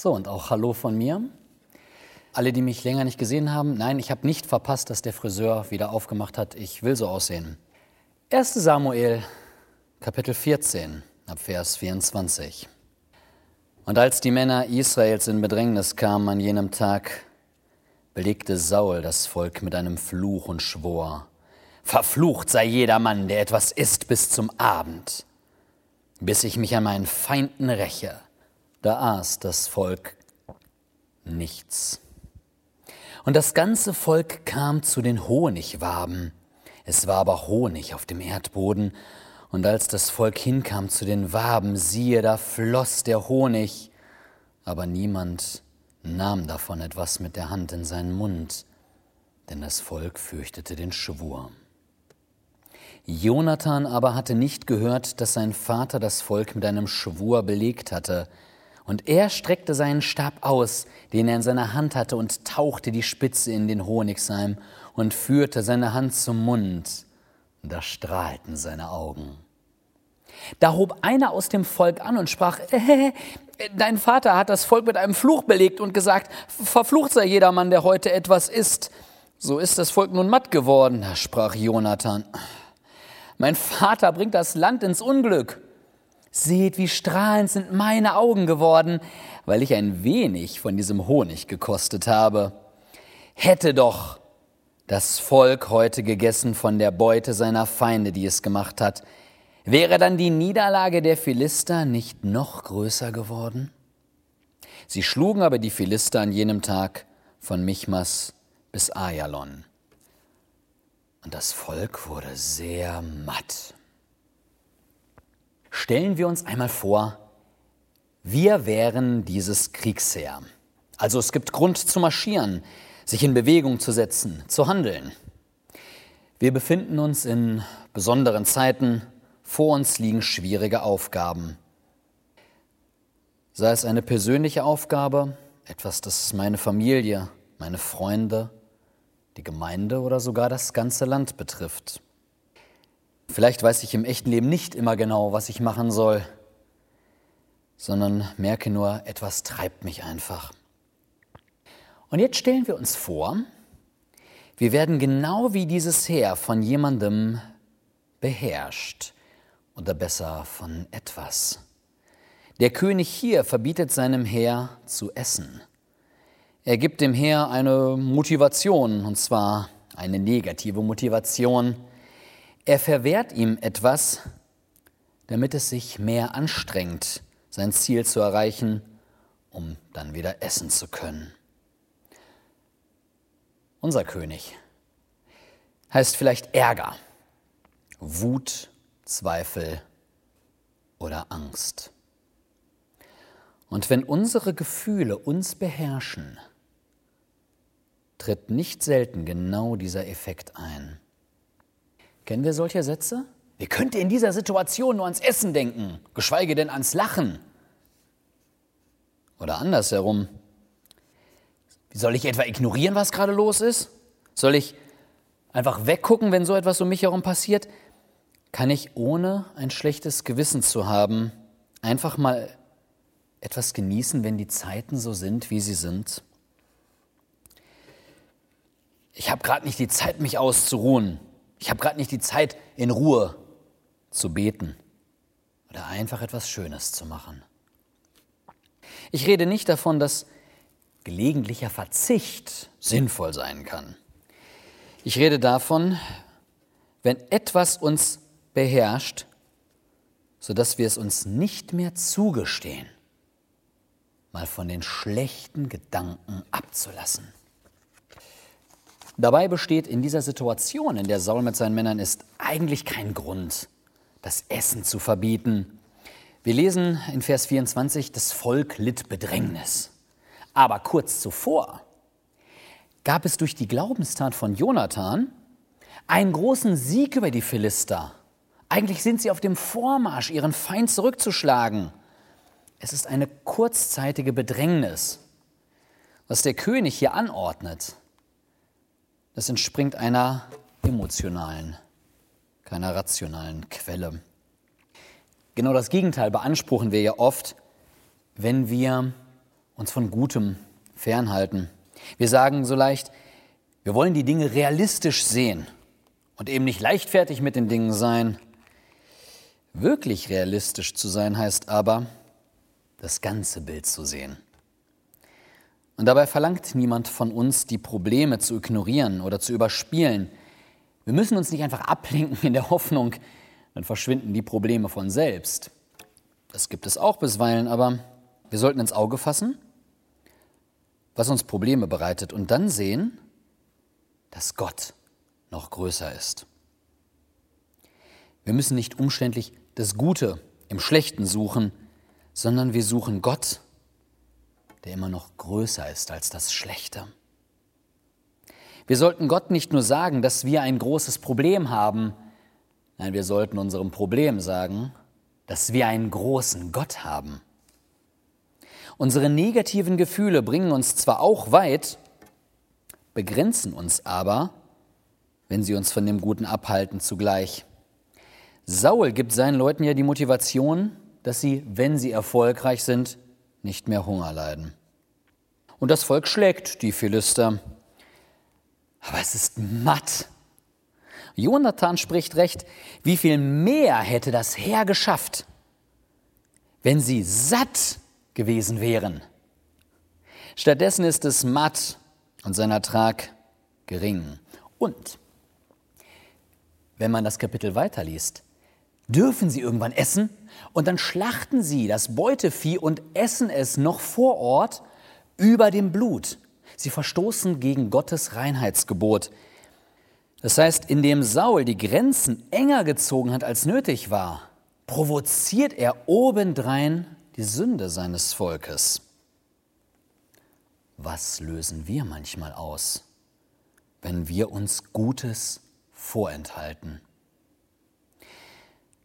So, und auch Hallo von mir. Alle, die mich länger nicht gesehen haben, nein, ich habe nicht verpasst, dass der Friseur wieder aufgemacht hat. Ich will so aussehen. 1 Samuel, Kapitel 14, ab Vers 24. Und als die Männer Israels in Bedrängnis kamen an jenem Tag, belegte Saul das Volk mit einem Fluch und schwor, Verflucht sei jeder Mann, der etwas isst bis zum Abend, bis ich mich an meinen Feinden räche. Da aß das Volk nichts. Und das ganze Volk kam zu den Honigwaben. Es war aber Honig auf dem Erdboden. Und als das Volk hinkam zu den Waben, siehe, da floss der Honig. Aber niemand nahm davon etwas mit der Hand in seinen Mund, denn das Volk fürchtete den Schwur. Jonathan aber hatte nicht gehört, dass sein Vater das Volk mit einem Schwur belegt hatte, und er streckte seinen Stab aus, den er in seiner Hand hatte, und tauchte die Spitze in den Honigseim und führte seine Hand zum Mund. Da strahlten seine Augen. Da hob einer aus dem Volk an und sprach, äh, dein Vater hat das Volk mit einem Fluch belegt und gesagt, verflucht sei jedermann, der heute etwas isst. So ist das Volk nun matt geworden. Sprach Jonathan, mein Vater bringt das Land ins Unglück. Seht, wie strahlend sind meine Augen geworden, weil ich ein wenig von diesem Honig gekostet habe. Hätte doch das Volk heute gegessen von der Beute seiner Feinde, die es gemacht hat, wäre dann die Niederlage der Philister nicht noch größer geworden? Sie schlugen aber die Philister an jenem Tag von Michmas bis Ayalon. Und das Volk wurde sehr matt. Stellen wir uns einmal vor, wir wären dieses Kriegsheer. Also es gibt Grund zu marschieren, sich in Bewegung zu setzen, zu handeln. Wir befinden uns in besonderen Zeiten, vor uns liegen schwierige Aufgaben. Sei es eine persönliche Aufgabe, etwas, das meine Familie, meine Freunde, die Gemeinde oder sogar das ganze Land betrifft. Vielleicht weiß ich im echten Leben nicht immer genau, was ich machen soll, sondern merke nur, etwas treibt mich einfach. Und jetzt stellen wir uns vor, wir werden genau wie dieses Heer von jemandem beherrscht oder besser von etwas. Der König hier verbietet seinem Heer zu essen. Er gibt dem Heer eine Motivation, und zwar eine negative Motivation, er verwehrt ihm etwas, damit es sich mehr anstrengt, sein Ziel zu erreichen, um dann wieder essen zu können. Unser König heißt vielleicht Ärger, Wut, Zweifel oder Angst. Und wenn unsere Gefühle uns beherrschen, tritt nicht selten genau dieser Effekt ein. Kennen wir solche Sätze? Wie könnt ihr in dieser Situation nur ans Essen denken, geschweige denn ans Lachen? Oder andersherum. Soll ich etwa ignorieren, was gerade los ist? Soll ich einfach weggucken, wenn so etwas um mich herum passiert? Kann ich ohne ein schlechtes Gewissen zu haben einfach mal etwas genießen, wenn die Zeiten so sind, wie sie sind? Ich habe gerade nicht die Zeit, mich auszuruhen. Ich habe gerade nicht die Zeit, in Ruhe zu beten oder einfach etwas Schönes zu machen. Ich rede nicht davon, dass gelegentlicher Verzicht sinnvoll sein kann. Ich rede davon, wenn etwas uns beherrscht, sodass wir es uns nicht mehr zugestehen, mal von den schlechten Gedanken abzulassen. Dabei besteht in dieser Situation, in der Saul mit seinen Männern ist, eigentlich kein Grund, das Essen zu verbieten. Wir lesen in Vers 24, das Volk litt Bedrängnis. Aber kurz zuvor gab es durch die Glaubenstat von Jonathan einen großen Sieg über die Philister. Eigentlich sind sie auf dem Vormarsch, ihren Feind zurückzuschlagen. Es ist eine kurzzeitige Bedrängnis, was der König hier anordnet. Das entspringt einer emotionalen, keiner rationalen Quelle. Genau das Gegenteil beanspruchen wir ja oft, wenn wir uns von Gutem fernhalten. Wir sagen so leicht, wir wollen die Dinge realistisch sehen und eben nicht leichtfertig mit den Dingen sein. Wirklich realistisch zu sein heißt aber, das ganze Bild zu sehen. Und dabei verlangt niemand von uns, die Probleme zu ignorieren oder zu überspielen. Wir müssen uns nicht einfach ablenken in der Hoffnung, dann verschwinden die Probleme von selbst. Das gibt es auch bisweilen, aber wir sollten ins Auge fassen, was uns Probleme bereitet und dann sehen, dass Gott noch größer ist. Wir müssen nicht umständlich das Gute im Schlechten suchen, sondern wir suchen Gott, der immer noch größer ist als das Schlechte. Wir sollten Gott nicht nur sagen, dass wir ein großes Problem haben, nein, wir sollten unserem Problem sagen, dass wir einen großen Gott haben. Unsere negativen Gefühle bringen uns zwar auch weit, begrenzen uns aber, wenn sie uns von dem Guten abhalten zugleich. Saul gibt seinen Leuten ja die Motivation, dass sie, wenn sie erfolgreich sind, nicht mehr Hunger leiden. Und das Volk schlägt die Philister. Aber es ist matt. Jonathan spricht recht, wie viel mehr hätte das Heer geschafft, wenn sie satt gewesen wären. Stattdessen ist es matt und sein Ertrag gering. Und wenn man das Kapitel weiterliest, dürfen sie irgendwann essen und dann schlachten sie das Beutevieh und essen es noch vor Ort über dem Blut. Sie verstoßen gegen Gottes Reinheitsgebot. Das heißt, indem Saul die Grenzen enger gezogen hat, als nötig war, provoziert er obendrein die Sünde seines Volkes. Was lösen wir manchmal aus, wenn wir uns Gutes vorenthalten?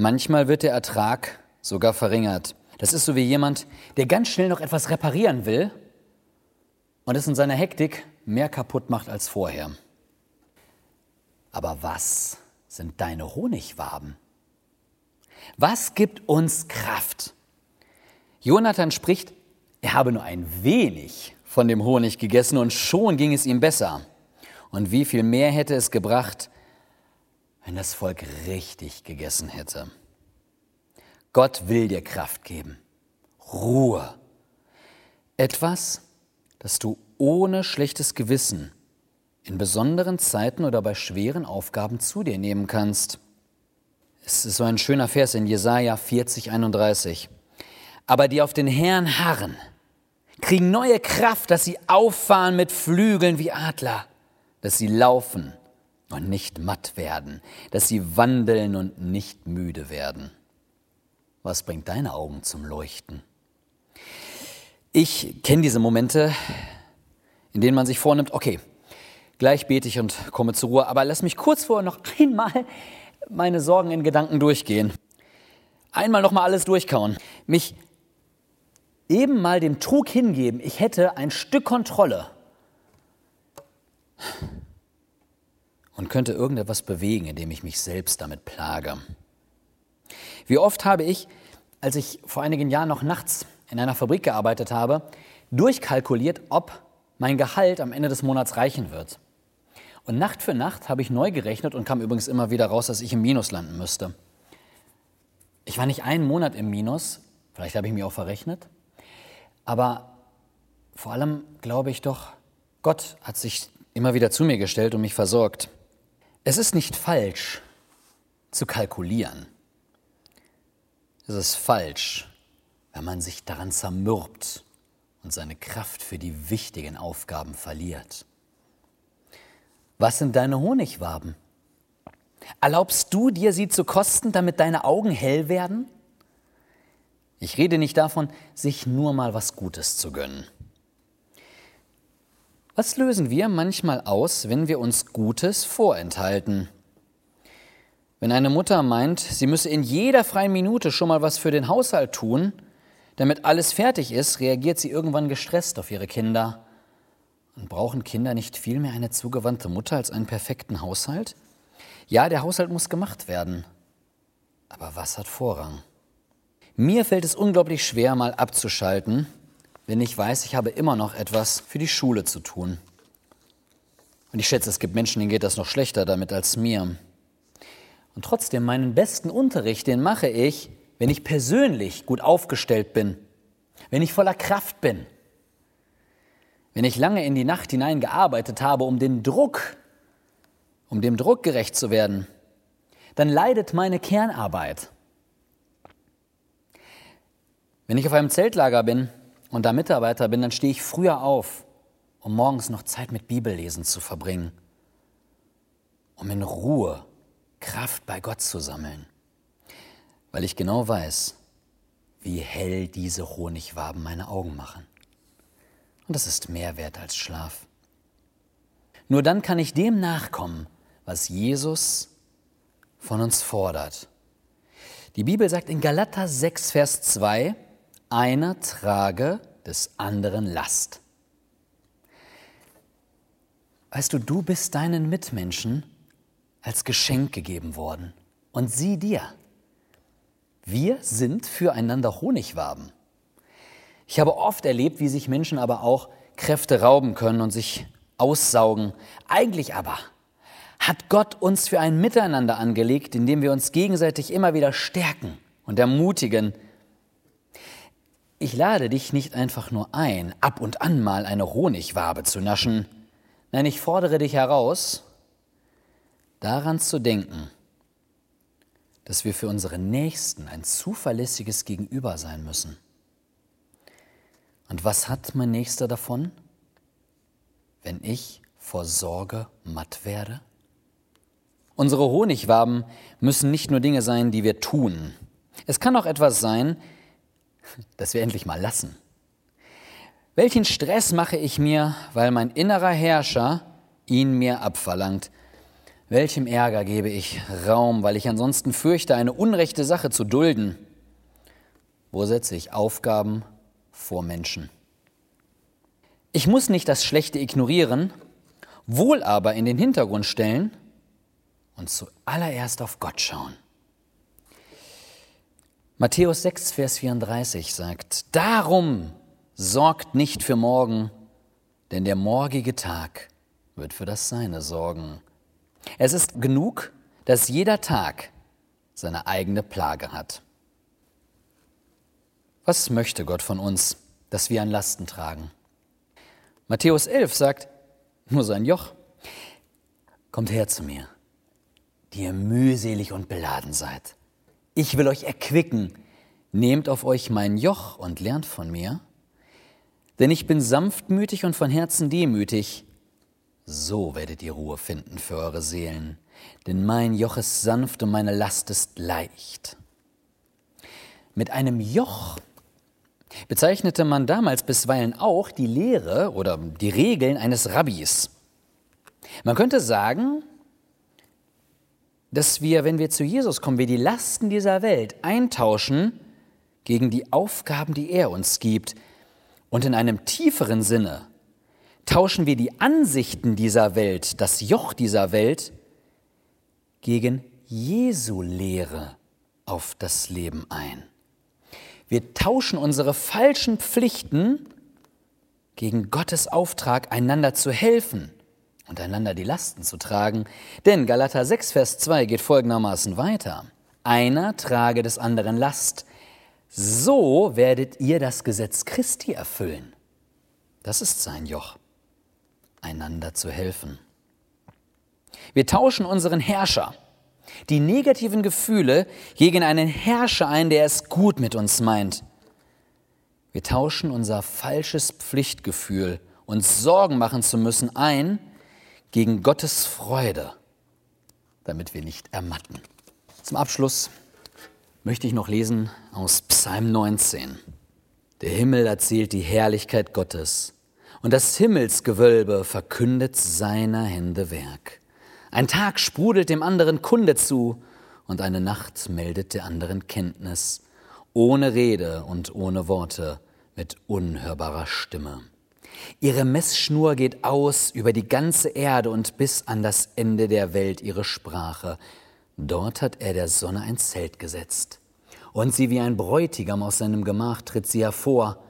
Manchmal wird der Ertrag sogar verringert. Das ist so wie jemand, der ganz schnell noch etwas reparieren will und es in seiner Hektik mehr kaputt macht als vorher. Aber was sind deine Honigwaben? Was gibt uns Kraft? Jonathan spricht, er habe nur ein wenig von dem Honig gegessen und schon ging es ihm besser. Und wie viel mehr hätte es gebracht, wenn das Volk richtig gegessen hätte. Gott will dir Kraft geben. Ruhe. Etwas, das du ohne schlechtes Gewissen in besonderen Zeiten oder bei schweren Aufgaben zu dir nehmen kannst. Es ist so ein schöner Vers in Jesaja 40, 31. Aber die auf den Herrn harren, kriegen neue Kraft, dass sie auffahren mit Flügeln wie Adler, dass sie laufen und nicht matt werden, dass sie wandeln und nicht müde werden. Was bringt deine Augen zum Leuchten? Ich kenne diese Momente, in denen man sich vornimmt, okay, gleich bete ich und komme zur Ruhe, aber lass mich kurz vorher noch einmal meine Sorgen in Gedanken durchgehen. Einmal noch mal alles durchkauen. Mich eben mal dem Trug hingeben, ich hätte ein Stück Kontrolle und könnte irgendetwas bewegen, indem ich mich selbst damit plage. Wie oft habe ich, als ich vor einigen Jahren noch nachts in einer Fabrik gearbeitet habe, durchkalkuliert, ob mein Gehalt am Ende des Monats reichen wird. Und Nacht für Nacht habe ich neu gerechnet und kam übrigens immer wieder raus, dass ich im Minus landen müsste. Ich war nicht einen Monat im Minus, vielleicht habe ich mich auch verrechnet, aber vor allem glaube ich doch, Gott hat sich immer wieder zu mir gestellt und mich versorgt. Es ist nicht falsch zu kalkulieren. Es ist falsch, wenn man sich daran zermürbt und seine Kraft für die wichtigen Aufgaben verliert. Was sind deine Honigwaben? Erlaubst du dir, sie zu kosten, damit deine Augen hell werden? Ich rede nicht davon, sich nur mal was Gutes zu gönnen. Was lösen wir manchmal aus, wenn wir uns Gutes vorenthalten? Wenn eine Mutter meint, sie müsse in jeder freien Minute schon mal was für den Haushalt tun, damit alles fertig ist, reagiert sie irgendwann gestresst auf ihre Kinder. Und brauchen Kinder nicht viel mehr eine zugewandte Mutter als einen perfekten Haushalt? Ja, der Haushalt muss gemacht werden. Aber was hat Vorrang? Mir fällt es unglaublich schwer, mal abzuschalten wenn ich weiß, ich habe immer noch etwas für die Schule zu tun. Und ich schätze, es gibt Menschen, denen geht das noch schlechter damit als mir. Und trotzdem, meinen besten Unterricht, den mache ich, wenn ich persönlich gut aufgestellt bin, wenn ich voller Kraft bin, wenn ich lange in die Nacht hinein gearbeitet habe, um den Druck, um dem Druck gerecht zu werden, dann leidet meine Kernarbeit. Wenn ich auf einem Zeltlager bin und da Mitarbeiter bin, dann stehe ich früher auf, um morgens noch Zeit mit Bibellesen zu verbringen, um in Ruhe Kraft bei Gott zu sammeln, weil ich genau weiß, wie hell diese Honigwaben meine Augen machen. Und das ist mehr wert als Schlaf. Nur dann kann ich dem nachkommen, was Jesus von uns fordert. Die Bibel sagt in Galater 6, Vers 2, einer trage des anderen Last. Weißt du, du bist deinen Mitmenschen als Geschenk gegeben worden und sie dir. Wir sind füreinander Honigwaben. Ich habe oft erlebt, wie sich Menschen aber auch Kräfte rauben können und sich aussaugen. Eigentlich aber hat Gott uns für ein Miteinander angelegt, in dem wir uns gegenseitig immer wieder stärken und ermutigen. Ich lade dich nicht einfach nur ein, ab und an mal eine Honigwabe zu naschen. Nein, ich fordere dich heraus, daran zu denken, dass wir für unsere Nächsten ein zuverlässiges Gegenüber sein müssen. Und was hat mein Nächster davon, wenn ich vor Sorge matt werde? Unsere Honigwaben müssen nicht nur Dinge sein, die wir tun. Es kann auch etwas sein, das wir endlich mal lassen. Welchen Stress mache ich mir, weil mein innerer Herrscher ihn mir abverlangt? Welchem Ärger gebe ich Raum, weil ich ansonsten fürchte, eine unrechte Sache zu dulden? Wo setze ich Aufgaben vor Menschen? Ich muss nicht das Schlechte ignorieren, wohl aber in den Hintergrund stellen und zuallererst auf Gott schauen. Matthäus 6, Vers 34 sagt, Darum sorgt nicht für morgen, denn der morgige Tag wird für das Seine sorgen. Es ist genug, dass jeder Tag seine eigene Plage hat. Was möchte Gott von uns, dass wir an Lasten tragen? Matthäus 11 sagt, nur sein Joch. Kommt her zu mir die ihr mühselig und beladen seid. Ich will euch erquicken. Nehmt auf euch mein Joch und lernt von mir. Denn ich bin sanftmütig und von Herzen demütig. So werdet ihr Ruhe finden für eure Seelen. Denn mein Joch ist sanft und meine Last ist leicht. Mit einem Joch bezeichnete man damals bisweilen auch die Lehre oder die Regeln eines Rabbis. Man könnte sagen, dass wir, wenn wir zu Jesus kommen, wir die Lasten dieser Welt eintauschen gegen die Aufgaben, die er uns gibt. Und in einem tieferen Sinne tauschen wir die Ansichten dieser Welt, das Joch dieser Welt, gegen Jesu Lehre auf das Leben ein. Wir tauschen unsere falschen Pflichten gegen Gottes Auftrag, einander zu helfen und einander die Lasten zu tragen. Denn Galater 6, Vers 2 geht folgendermaßen weiter. Einer trage des anderen Last. So werdet ihr das Gesetz Christi erfüllen. Das ist sein Joch, einander zu helfen. Wir tauschen unseren Herrscher, die negativen Gefühle, gegen einen Herrscher ein, der es gut mit uns meint. Wir tauschen unser falsches Pflichtgefühl, uns Sorgen machen zu müssen, ein gegen Gottes Freude, damit wir nicht ermatten. Zum Abschluss möchte ich noch lesen aus Psalm 19. Der Himmel erzählt die Herrlichkeit Gottes und das Himmelsgewölbe verkündet seiner Hände Werk. Ein Tag sprudelt dem anderen Kunde zu und eine Nacht meldet der anderen Kenntnis, ohne Rede und ohne Worte, mit unhörbarer Stimme. Ihre Messschnur geht aus über die ganze Erde und bis an das Ende der Welt ihre Sprache. Dort hat er der Sonne ein Zelt gesetzt. Und sie wie ein Bräutigam aus seinem Gemach tritt sie hervor.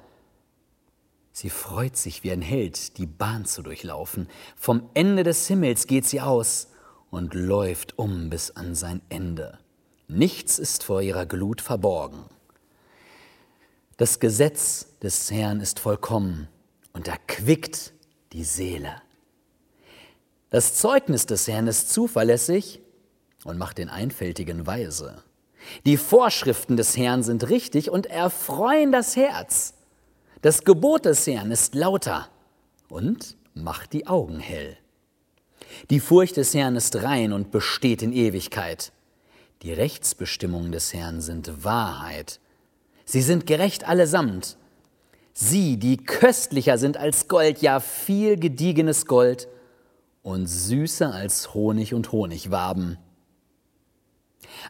Sie freut sich wie ein Held, die Bahn zu durchlaufen. Vom Ende des Himmels geht sie aus und läuft um bis an sein Ende. Nichts ist vor ihrer Glut verborgen. Das Gesetz des Herrn ist vollkommen und erquickt die Seele. Das Zeugnis des Herrn ist zuverlässig und macht den Einfältigen weise. Die Vorschriften des Herrn sind richtig und erfreuen das Herz. Das Gebot des Herrn ist lauter und macht die Augen hell. Die Furcht des Herrn ist rein und besteht in Ewigkeit. Die Rechtsbestimmungen des Herrn sind Wahrheit. Sie sind gerecht allesamt. Sie, die köstlicher sind als Gold, ja viel gediegenes Gold und süßer als Honig und Honigwaben.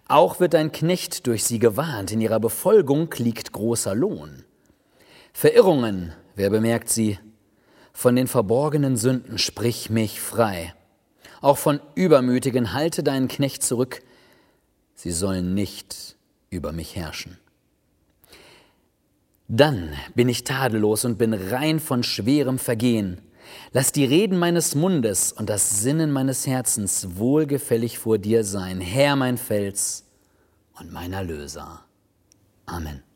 Auch wird dein Knecht durch sie gewarnt, in ihrer Befolgung liegt großer Lohn. Verirrungen, wer bemerkt sie? Von den verborgenen Sünden sprich mich frei. Auch von Übermütigen halte deinen Knecht zurück, sie sollen nicht über mich herrschen. Dann bin ich tadellos und bin rein von schwerem Vergehen. Lass die Reden meines Mundes und das Sinnen meines Herzens wohlgefällig vor dir sein, Herr mein Fels und mein Erlöser. Amen.